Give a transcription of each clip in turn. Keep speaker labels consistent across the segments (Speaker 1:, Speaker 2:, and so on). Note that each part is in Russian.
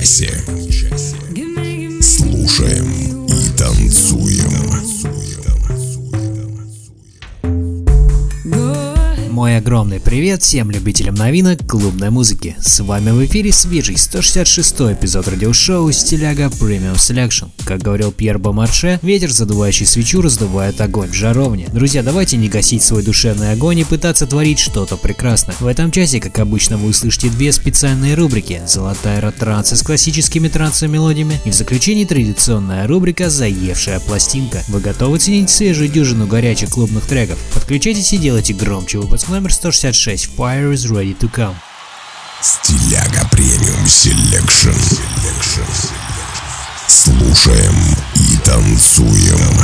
Speaker 1: Этом часе.
Speaker 2: Привет всем любителям новинок клубной музыки. С вами в эфире свежий 166 эпизод радиошоу «Стиляга Premium Selection». Как говорил Пьер Бомарше, ветер, задувающий свечу, раздувает огонь в жаровне. Друзья, давайте не гасить свой душевный огонь и пытаться творить что-то прекрасное. В этом часе, как обычно, вы услышите две специальные рубрики. Золотая ротранса с классическими трансовыми и в заключении традиционная рубрика «Заевшая пластинка». Вы готовы ценить свежую дюжину горячих клубных треков? Подключайтесь и делайте громче выпуск номер 166 Fire is ready to come.
Speaker 1: Стиляга Премиум Селекшн. Слушаем и танцуем.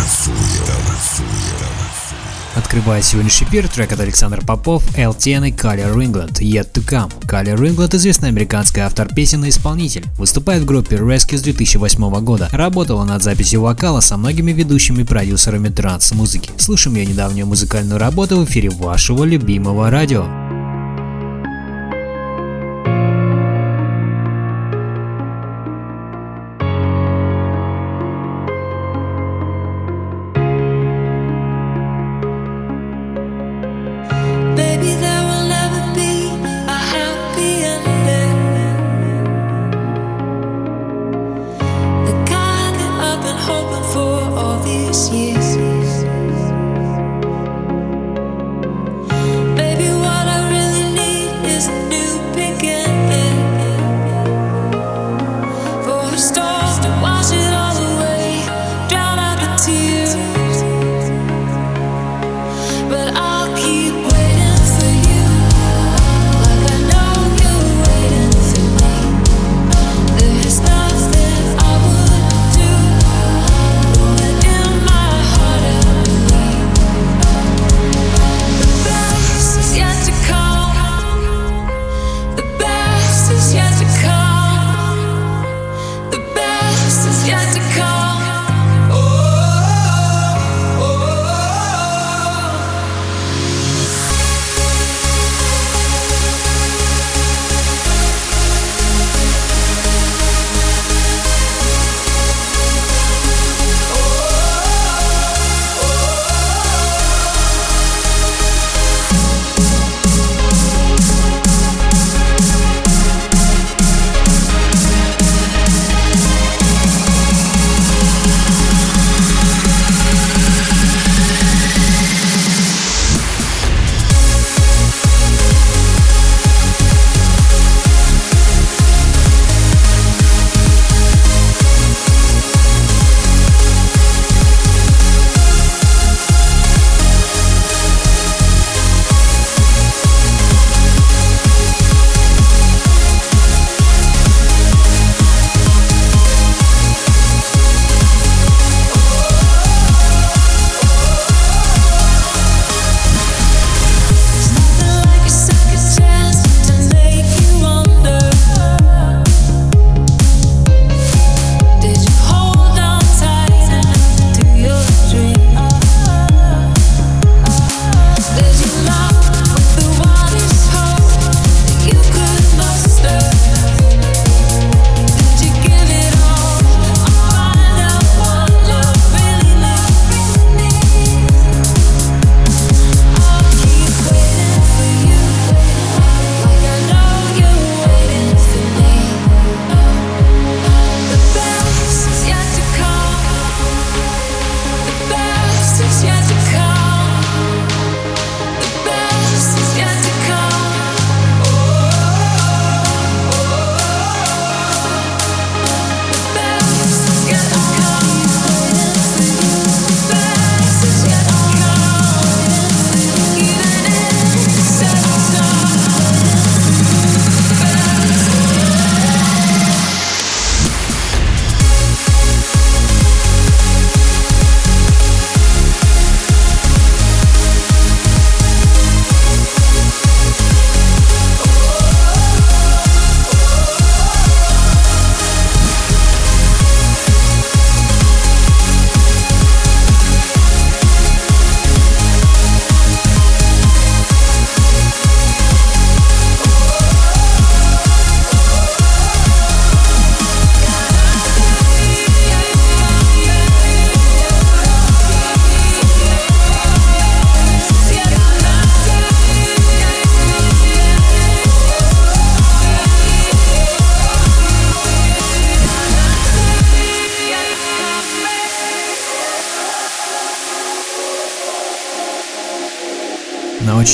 Speaker 2: Открывает сегодняшний эфир трек от Александра Попов, LTN и Kyler England Yet to Come. Kyler England известный американский автор песен и исполнитель. Выступает в группе Rescue с 2008 года. Работала над записью вокала со многими ведущими продюсерами транс-музыки. Слушаем ее недавнюю музыкальную работу в эфире вашего любимого радио.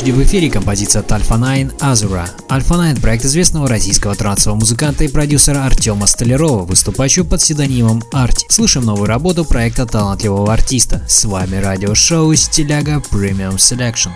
Speaker 2: Площади в эфире композиция от Alpha 9 Azura. Alpha 9 – проект известного российского трансового музыканта и продюсера Артема Столярова, выступающего под псевдонимом Арти. Слушаем новую работу проекта талантливого артиста. С вами радиошоу Стиляга Premium Selection.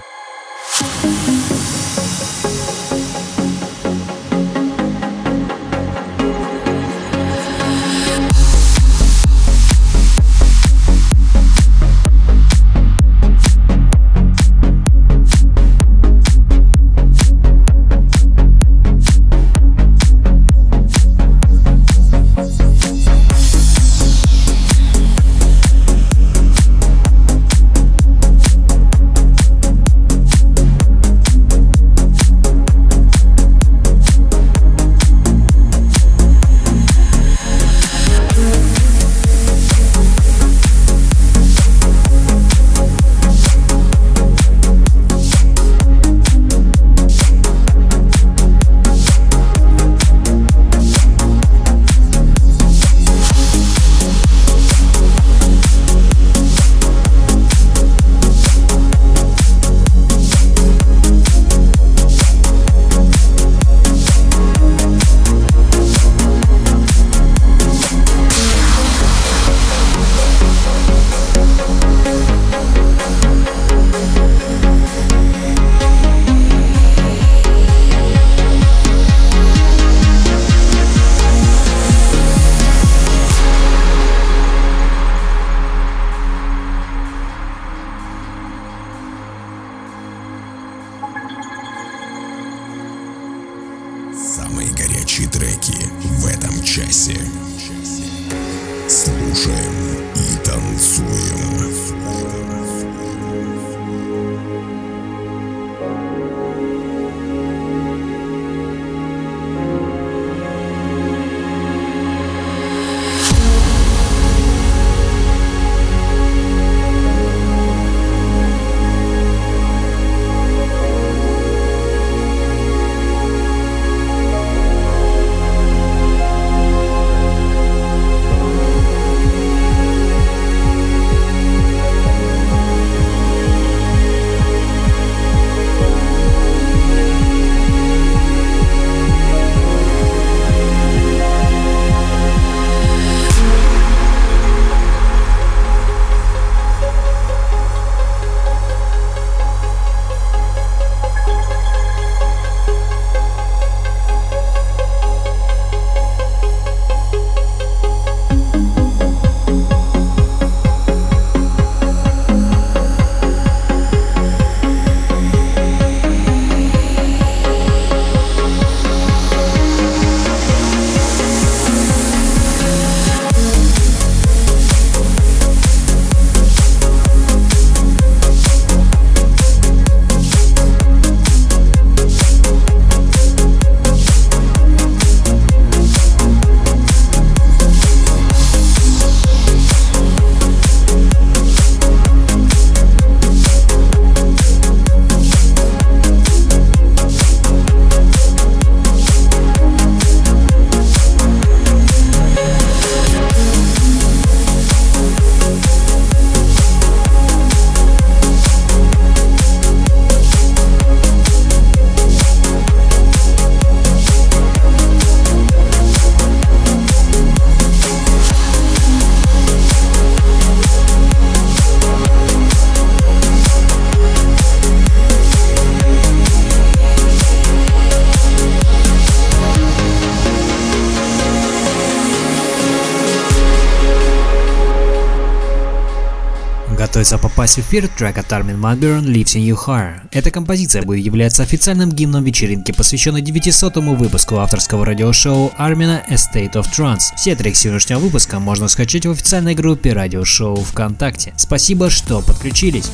Speaker 2: Попасть в эфир трек от Van Buuren Lives in Your Heart. Эта композиция будет являться официальным гимном вечеринки, посвященной 900-му выпуску авторского радиошоу Армина A State of Trance. Все треки сегодняшнего выпуска можно скачать в официальной группе радиошоу ВКонтакте. Спасибо, что подключились.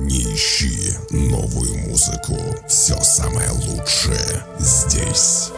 Speaker 1: не ищи новую музыку. Все самое лучшее здесь.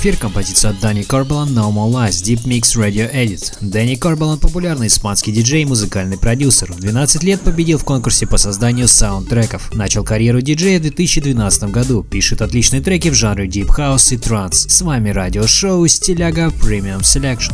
Speaker 2: Эфир композицию от Дани Корбалан No More Lies Deep Mix Radio Edit. Дани Корбалан популярный испанский диджей и музыкальный продюсер. В 12 лет победил в конкурсе по созданию саундтреков. Начал карьеру диджея в 2012 году. Пишет отличные треки в жанре Deep House и Транс. С вами радиошоу Стиляга Premium Selection.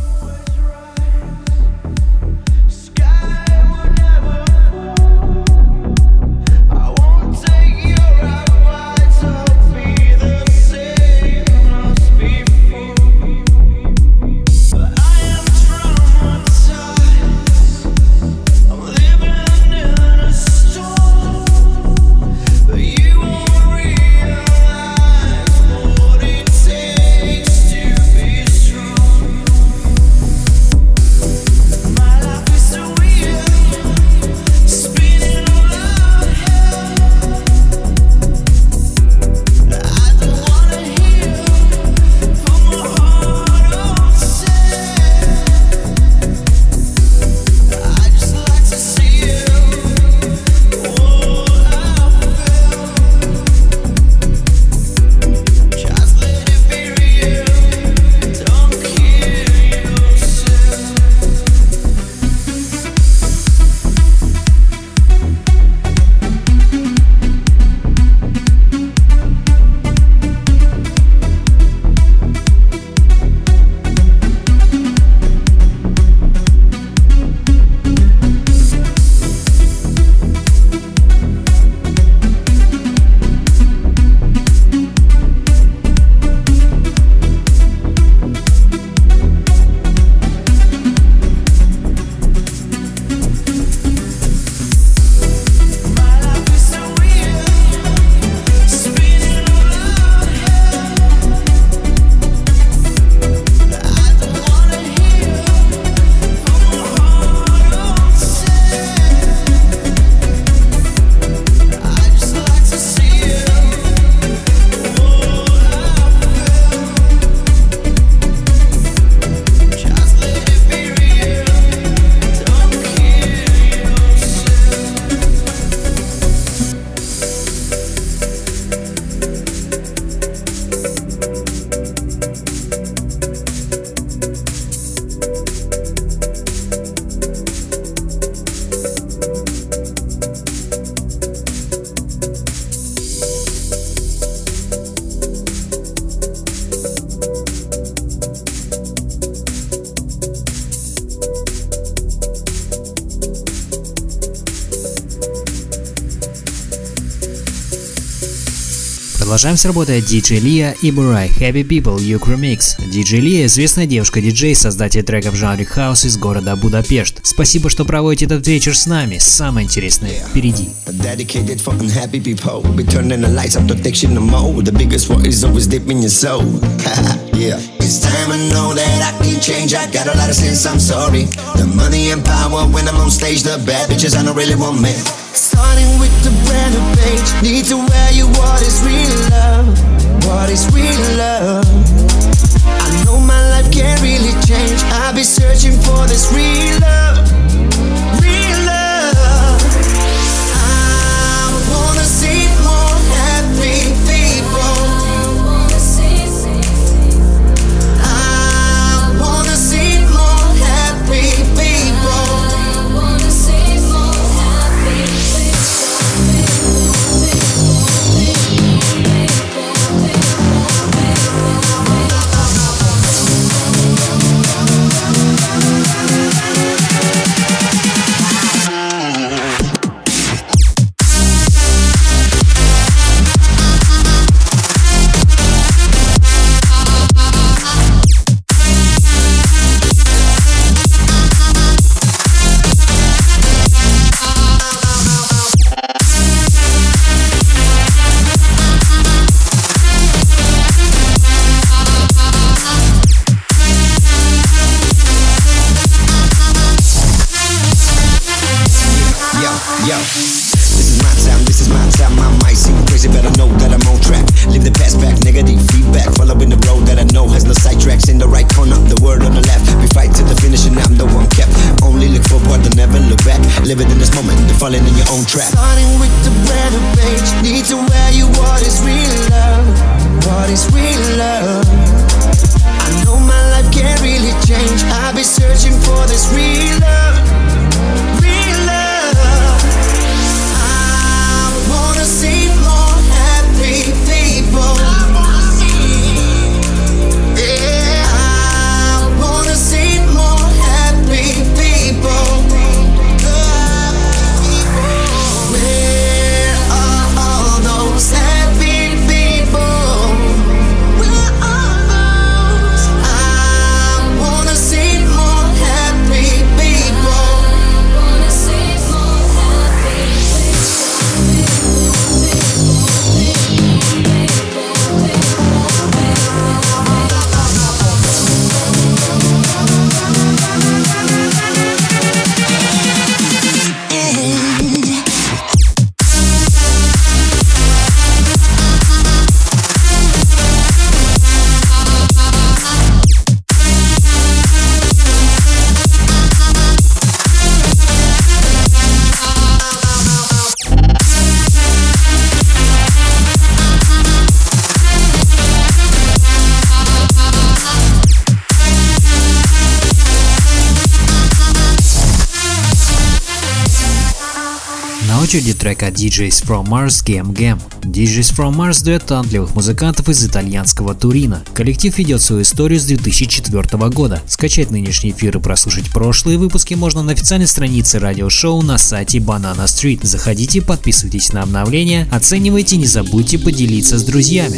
Speaker 2: Продолжаем с работой DJ Лия и Бурай Happy People Юг Remix. DJ Лия – известная девушка-диджей, создатель треков в жанре хаус из города Будапешт. Спасибо, что проводите этот вечер с нами. Самое интересное впереди.
Speaker 3: Yeah. Starting with the brand new page. Need to wear you what is real love. What is real love? I know my life can't really change. I'll be searching for this real love.
Speaker 2: Очереди трека DJs from Mars Game Game. DJs from Mars – дуэт талантливых музыкантов из итальянского Турина. Коллектив ведет свою историю с 2004 года. Скачать нынешний эфир и прослушать прошлые выпуски можно на официальной странице радиошоу на сайте Banana Street. Заходите, подписывайтесь на обновления, оценивайте, не забудьте поделиться с друзьями.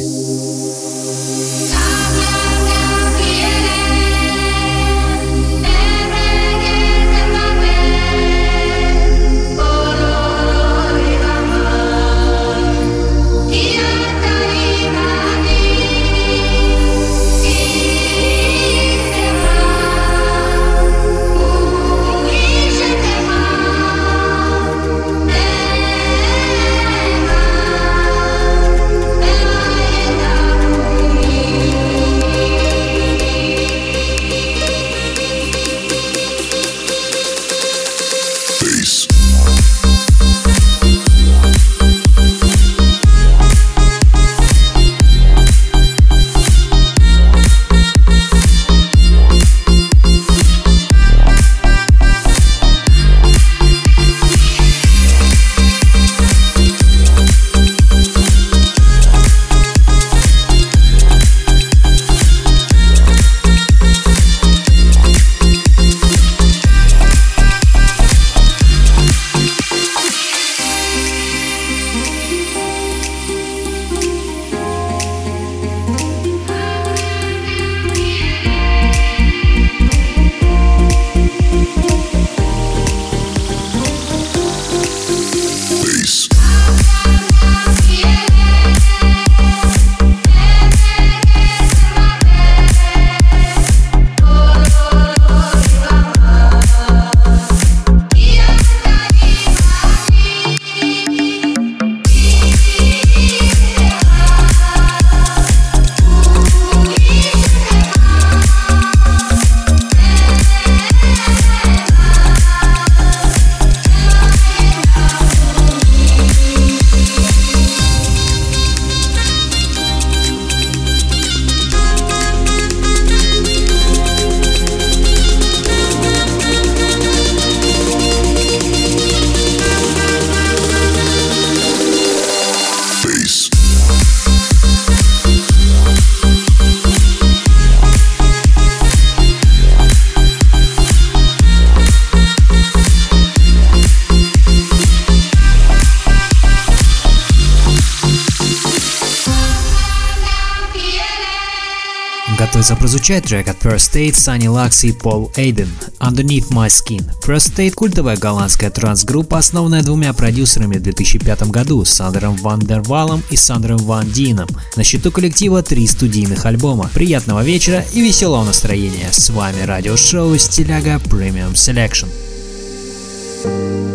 Speaker 2: Готовится прозвучать трек от First State, Sunny Lux и Paul Aiden «Underneath My Skin». First State – культовая голландская транс-группа, основанная двумя продюсерами в 2005 году – Сандером Ван Дер Валом и Сандером Ван Дином. На счету коллектива три студийных альбома. Приятного вечера и веселого настроения. С вами радиошоу «Стиляга Premium Selection».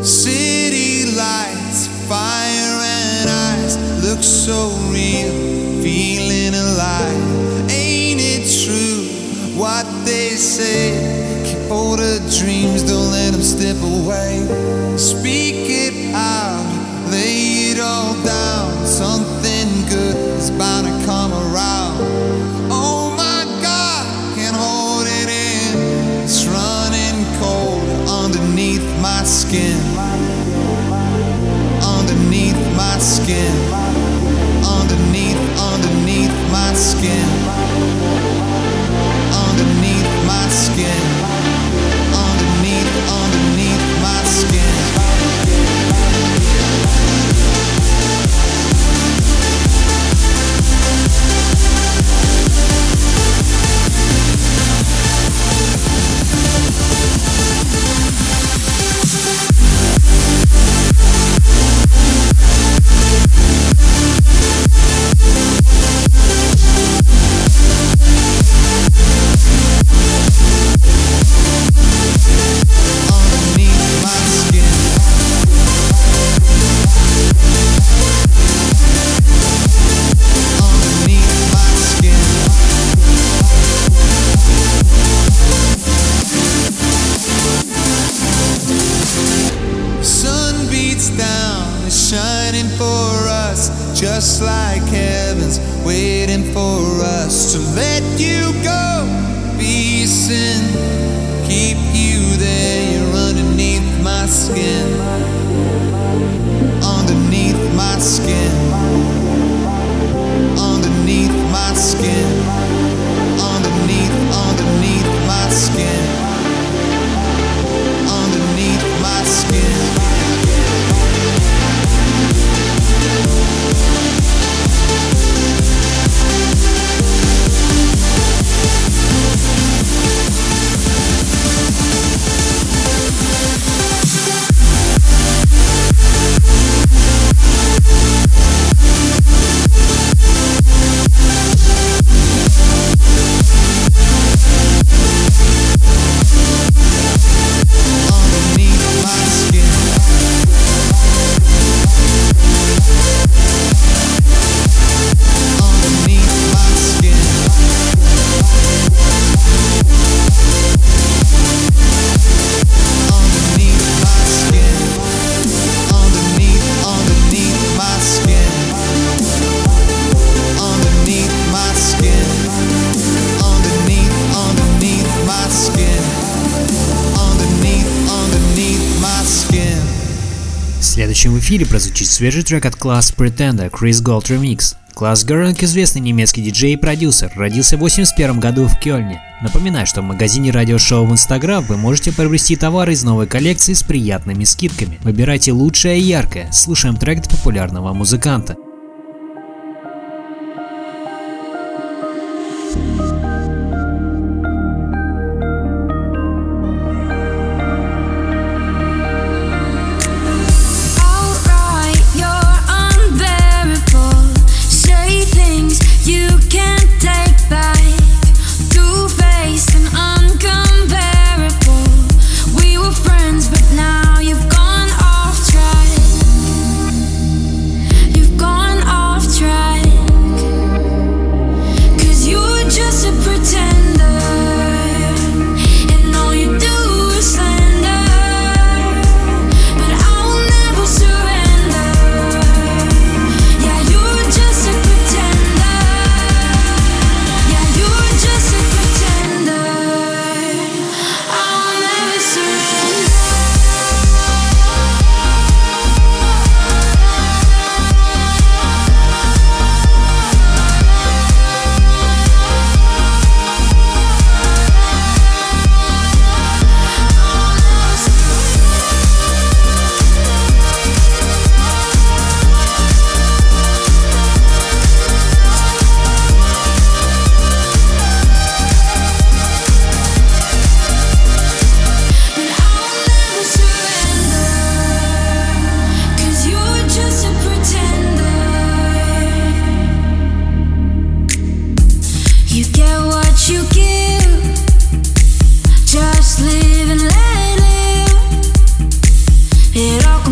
Speaker 4: City lights, fire and ice look so real, what they say? Keep all the dreams, don't let them slip away. Speak it out, lay it all
Speaker 2: свежий трек от Class Pretender Chris Gold Remix. Класс Геринг – известный немецкий диджей и продюсер, родился в 81 году в Кёльне. Напоминаю, что в магазине радиошоу в Инстаграм вы можете приобрести товары из новой коллекции с приятными скидками. Выбирайте лучшее и яркое. Слушаем трек от популярного музыканта.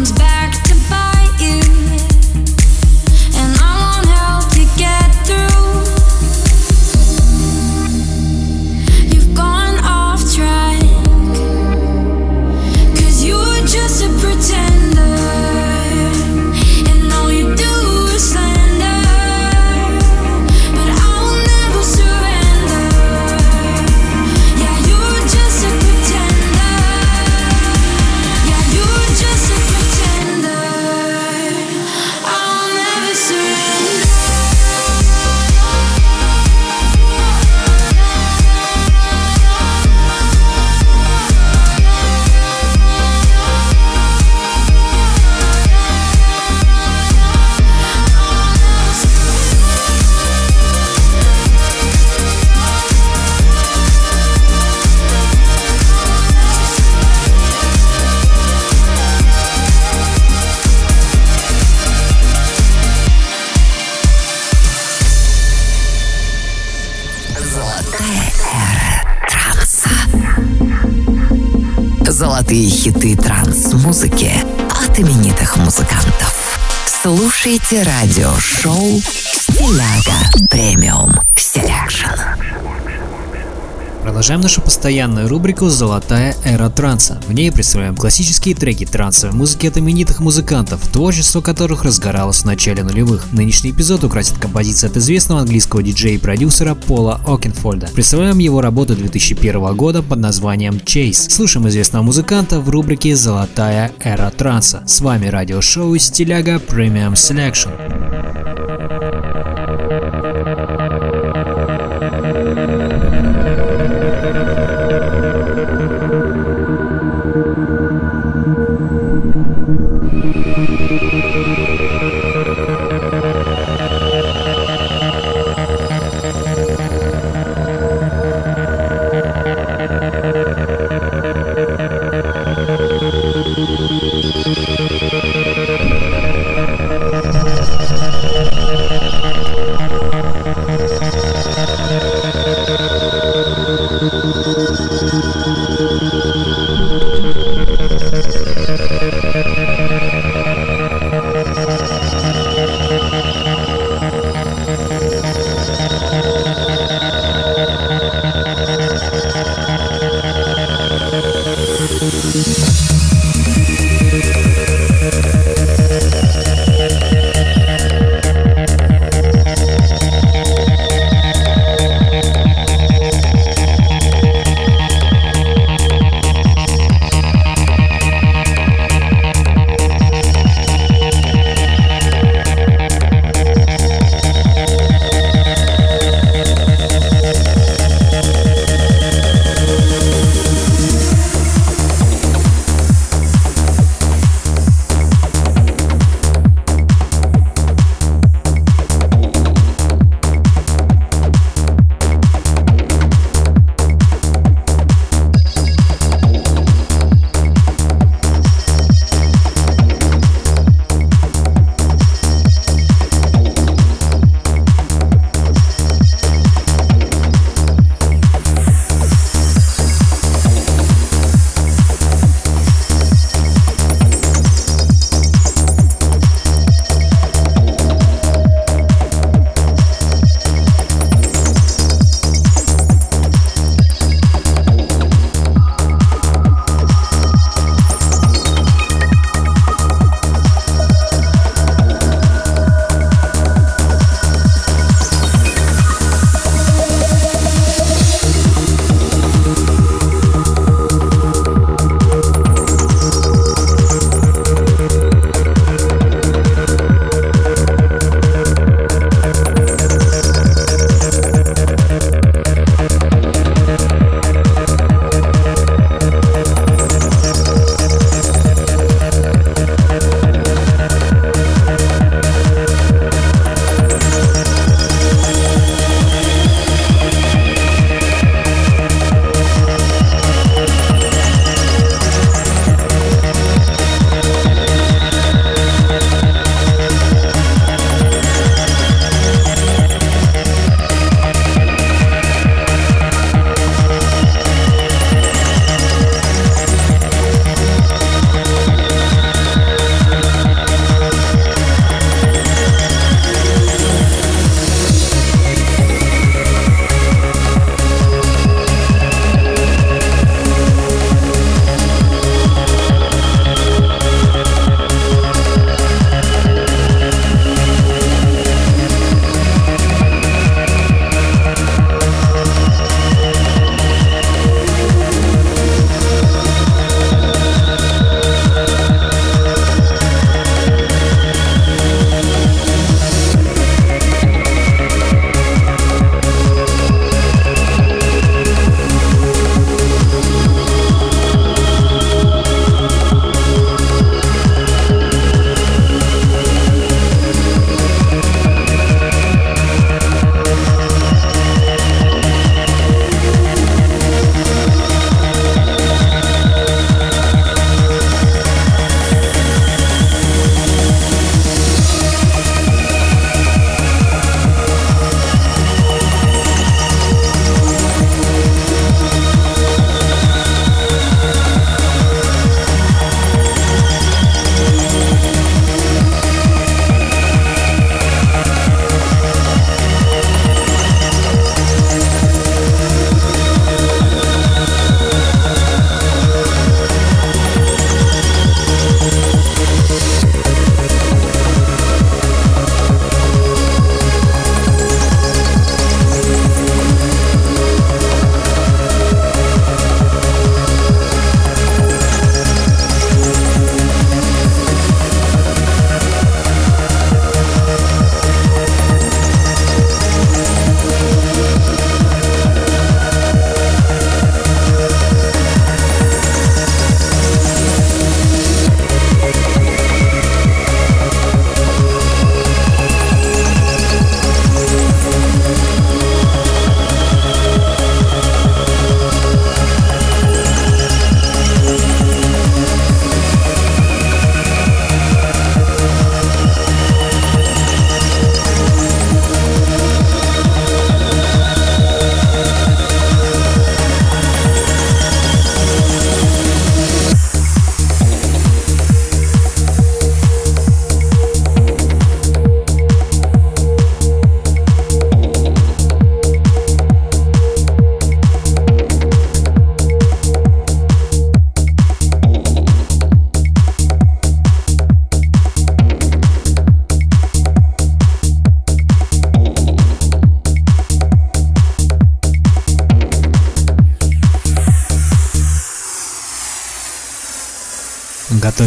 Speaker 5: comes back.
Speaker 6: Золотые хиты транс-музыки от именитых музыкантов. Слушайте радиошоу «Стиляга
Speaker 2: Продолжаем нашу постоянную рубрику «Золотая эра транса». В ней представляем классические треки трансовой музыки от именитых музыкантов, творчество которых разгоралось в начале нулевых. Нынешний эпизод украсит композиция от известного английского диджея и продюсера Пола Окенфольда. Представляем его работу 2001 года под названием «Chase». Слушаем известного музыканта в рубрике «Золотая эра транса». С вами радиошоу «Стиляга Premium Selection».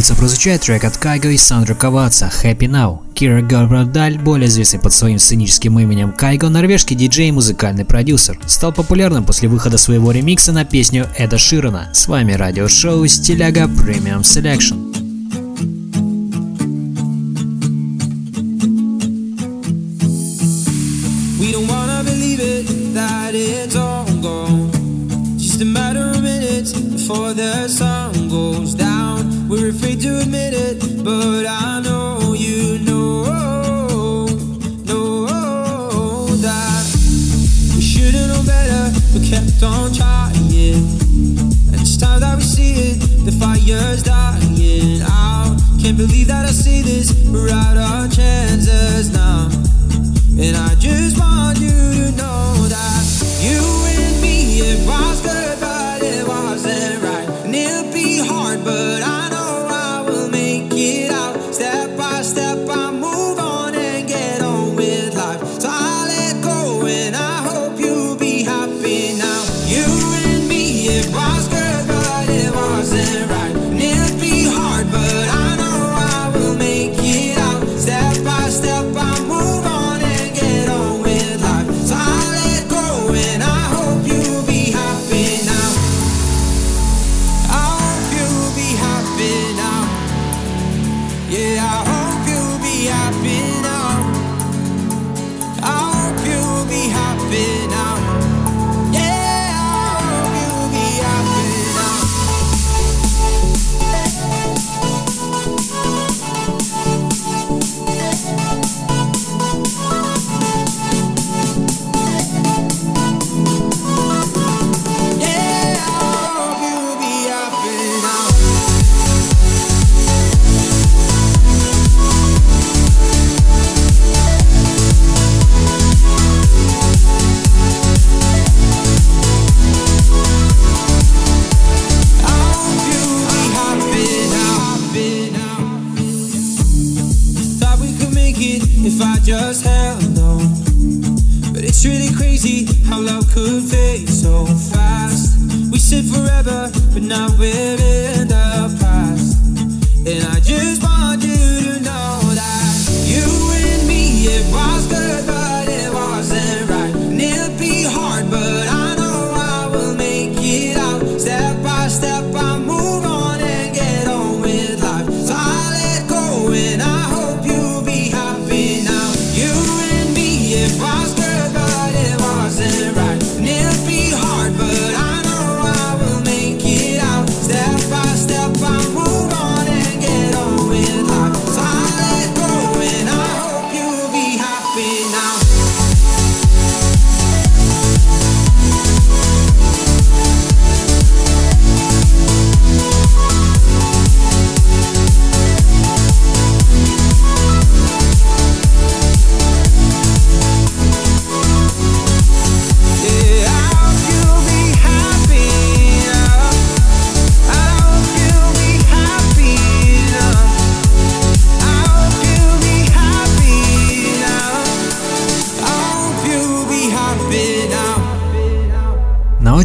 Speaker 2: Немцы прозвучает трек от Кайго и Сандро Каваца «Happy Now». Кира Габрадаль, более известный под своим сценическим именем Кайго, норвежский диджей и музыкальный продюсер, стал популярным после выхода своего ремикса на песню Эда Широна. С вами радиошоу «Стиляга Премиум Selection».
Speaker 7: years dying out. Can't believe that I see this, We're out our chances now. And I just want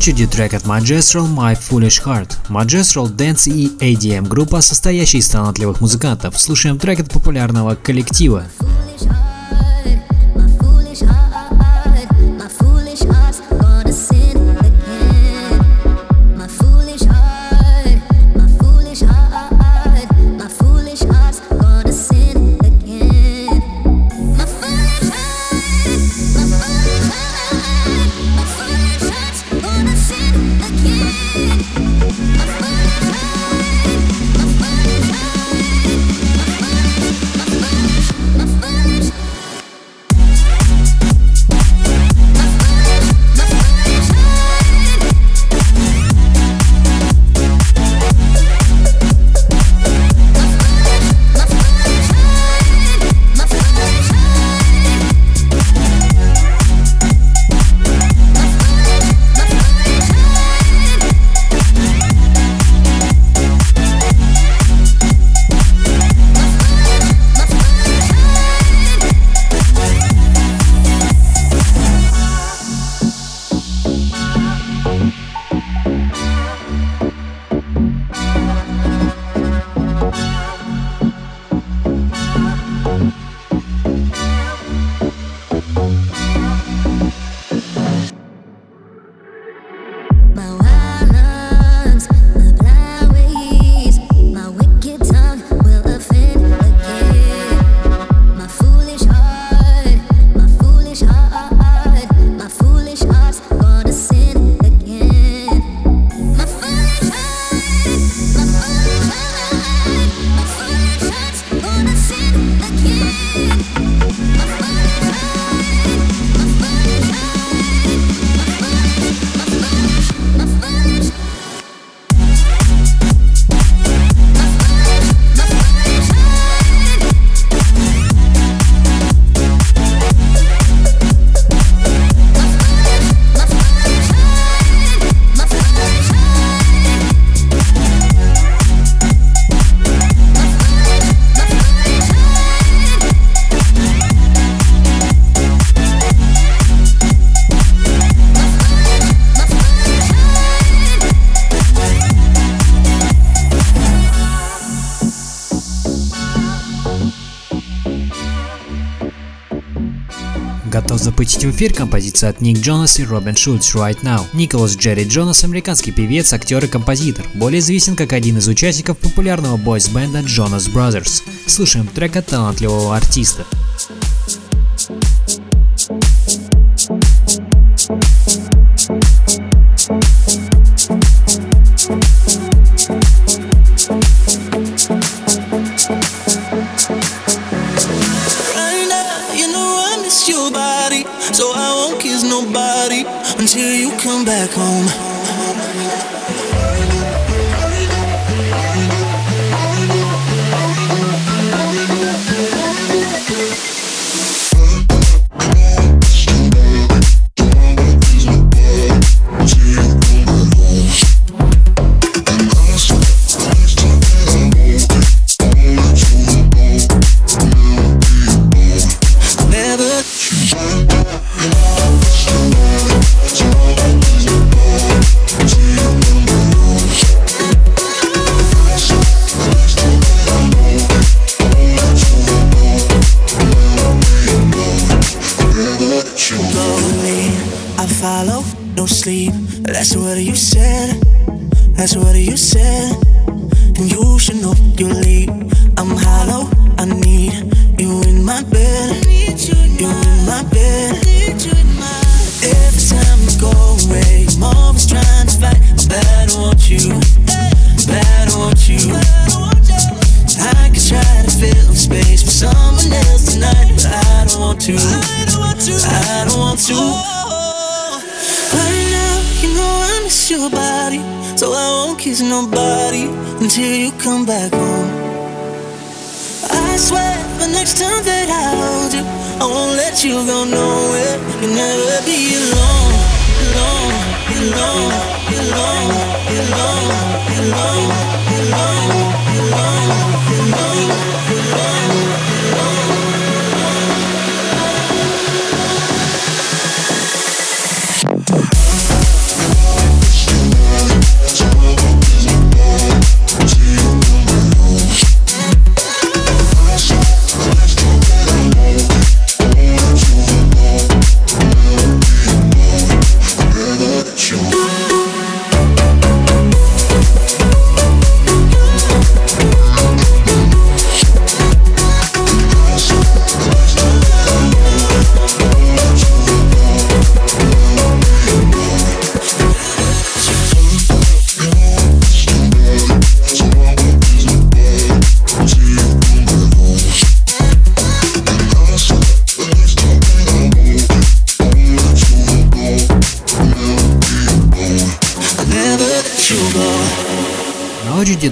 Speaker 2: очереди трек от Magistral My Foolish Heart. Magistral Dance и ADM группа, состоящая из талантливых музыкантов. Слушаем трек от популярного коллектива.
Speaker 8: Foolish heart, my foolish heart.
Speaker 2: Эфир композиция от Ник Джонас и Робин Шульц «Right Now». Николас Джерри Джонас – американский певец, актер и композитор. Более известен как один из участников популярного бойс-бенда Jonas Brothers. Слушаем трек от талантливого артиста.
Speaker 9: Until you come back home.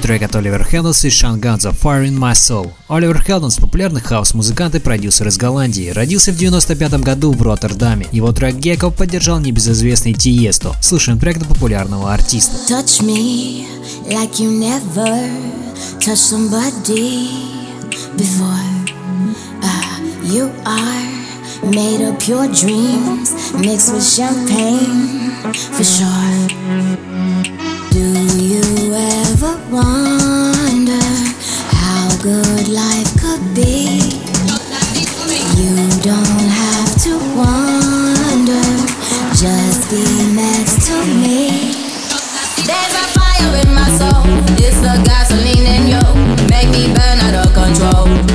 Speaker 2: Трек от Oliver Heldens и Shungudzo «Fire in My Soul». Oliver Heldens – популярный хаус-музыкант и продюсер из Голландии. Родился в 95 году в Роттердаме. Его трек «Gecko» поддержал небезызвестный Тиесто. Слушаем трек от популярного артиста.
Speaker 5: Touch me like you never touched somebody before. Ah, you are made of pure dreams mixed with champagne for sure. Do you ever wonder how good life could be? You don't have to wonder, just be next to me.
Speaker 10: There's a fire in my soul. It's the gasoline in you. Make me burn out of control.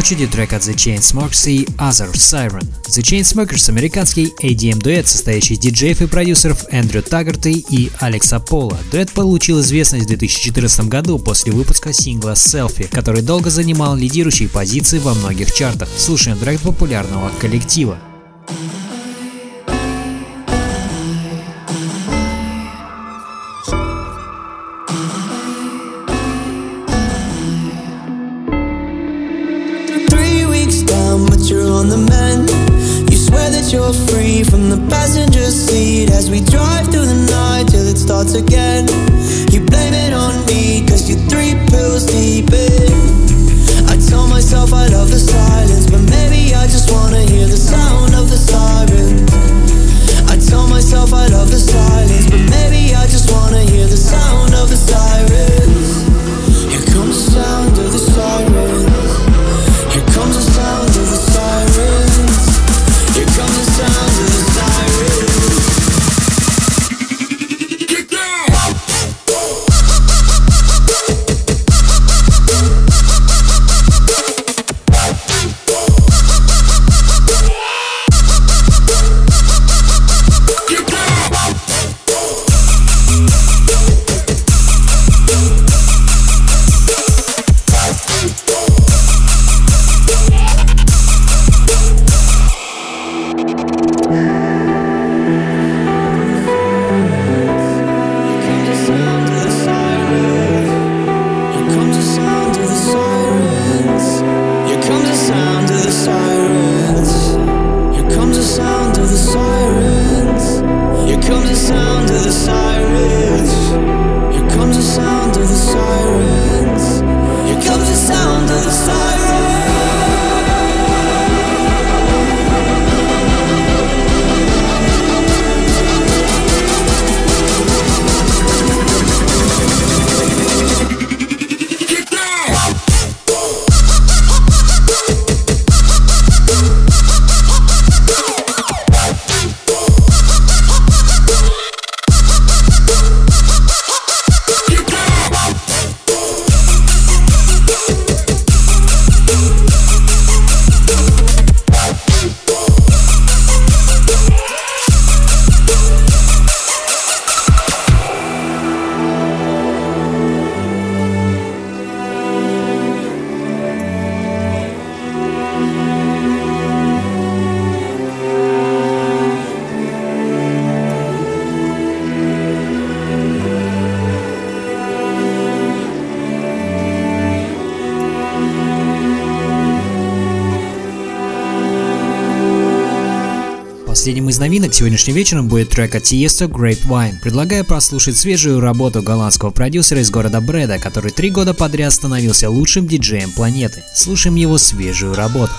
Speaker 11: Очереди трек от The Chainsmokers и Other Siren. The Chainsmokers – американский ADM-дуэт, состоящий из диджеев и продюсеров Эндрю Таггарта и Алекса Пола. Дуэт получил известность в 2014 году после выпуска сингла Selfie, который долго занимал лидирующие позиции во многих чартах. Слушаем трек популярного коллектива. Сегодняшним вечером будет трек от Tiesto Grapevine. Предлагаю прослушать свежую работу голландского продюсера из города Бреда, который три года подряд становился лучшим диджеем планеты. Слушаем его свежую работу.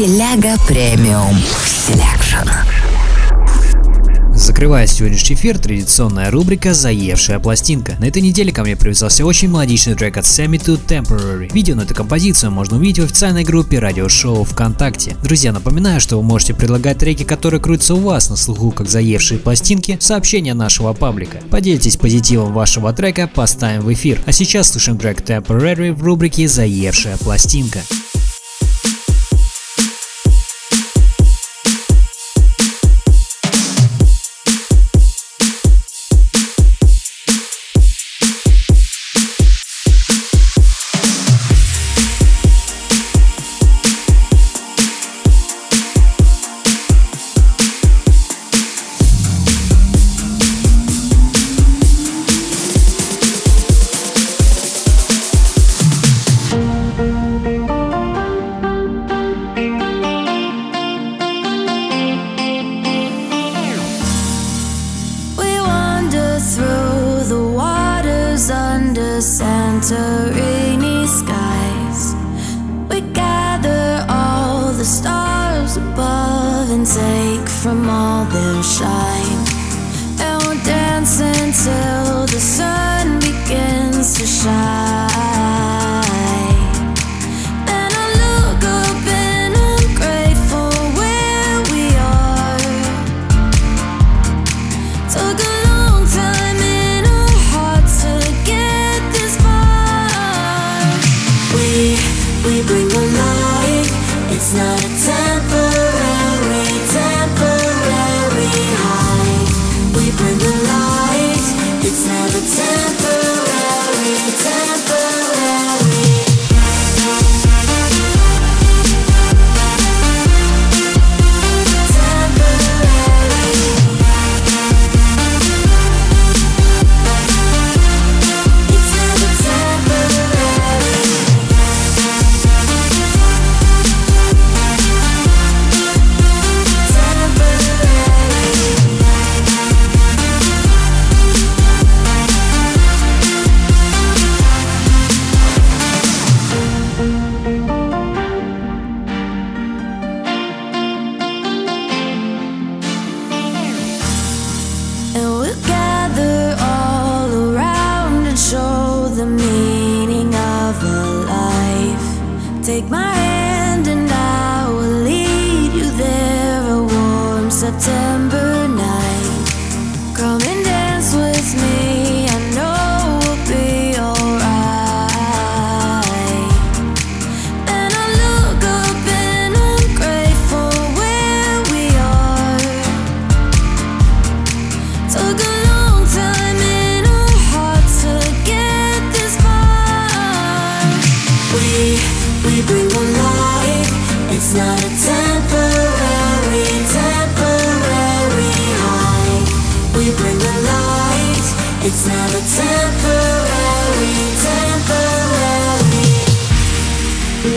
Speaker 6: Теляга премиум селекшн.
Speaker 5: Закрывая сегодняшний эфир, традиционная рубрика «Заевшая пластинка». На этой неделе ко мне привязался очень мелодичный трек от Sammy to Temporary. Видео на эту композицию можно увидеть в официальной группе радиошоу ВКонтакте. Друзья, напоминаю, что вы можете предлагать треки, которые крутятся у вас на слуху, как заевшие пластинки, в сообщения нашего паблика. Поделитесь позитивом вашего трека, поставим в эфир. А сейчас слушаем трек Temporary в рубрике «Заевшая пластинка».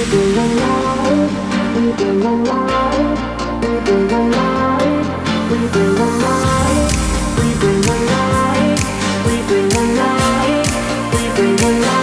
Speaker 1: We bring the light. we bring the light, we bring the light.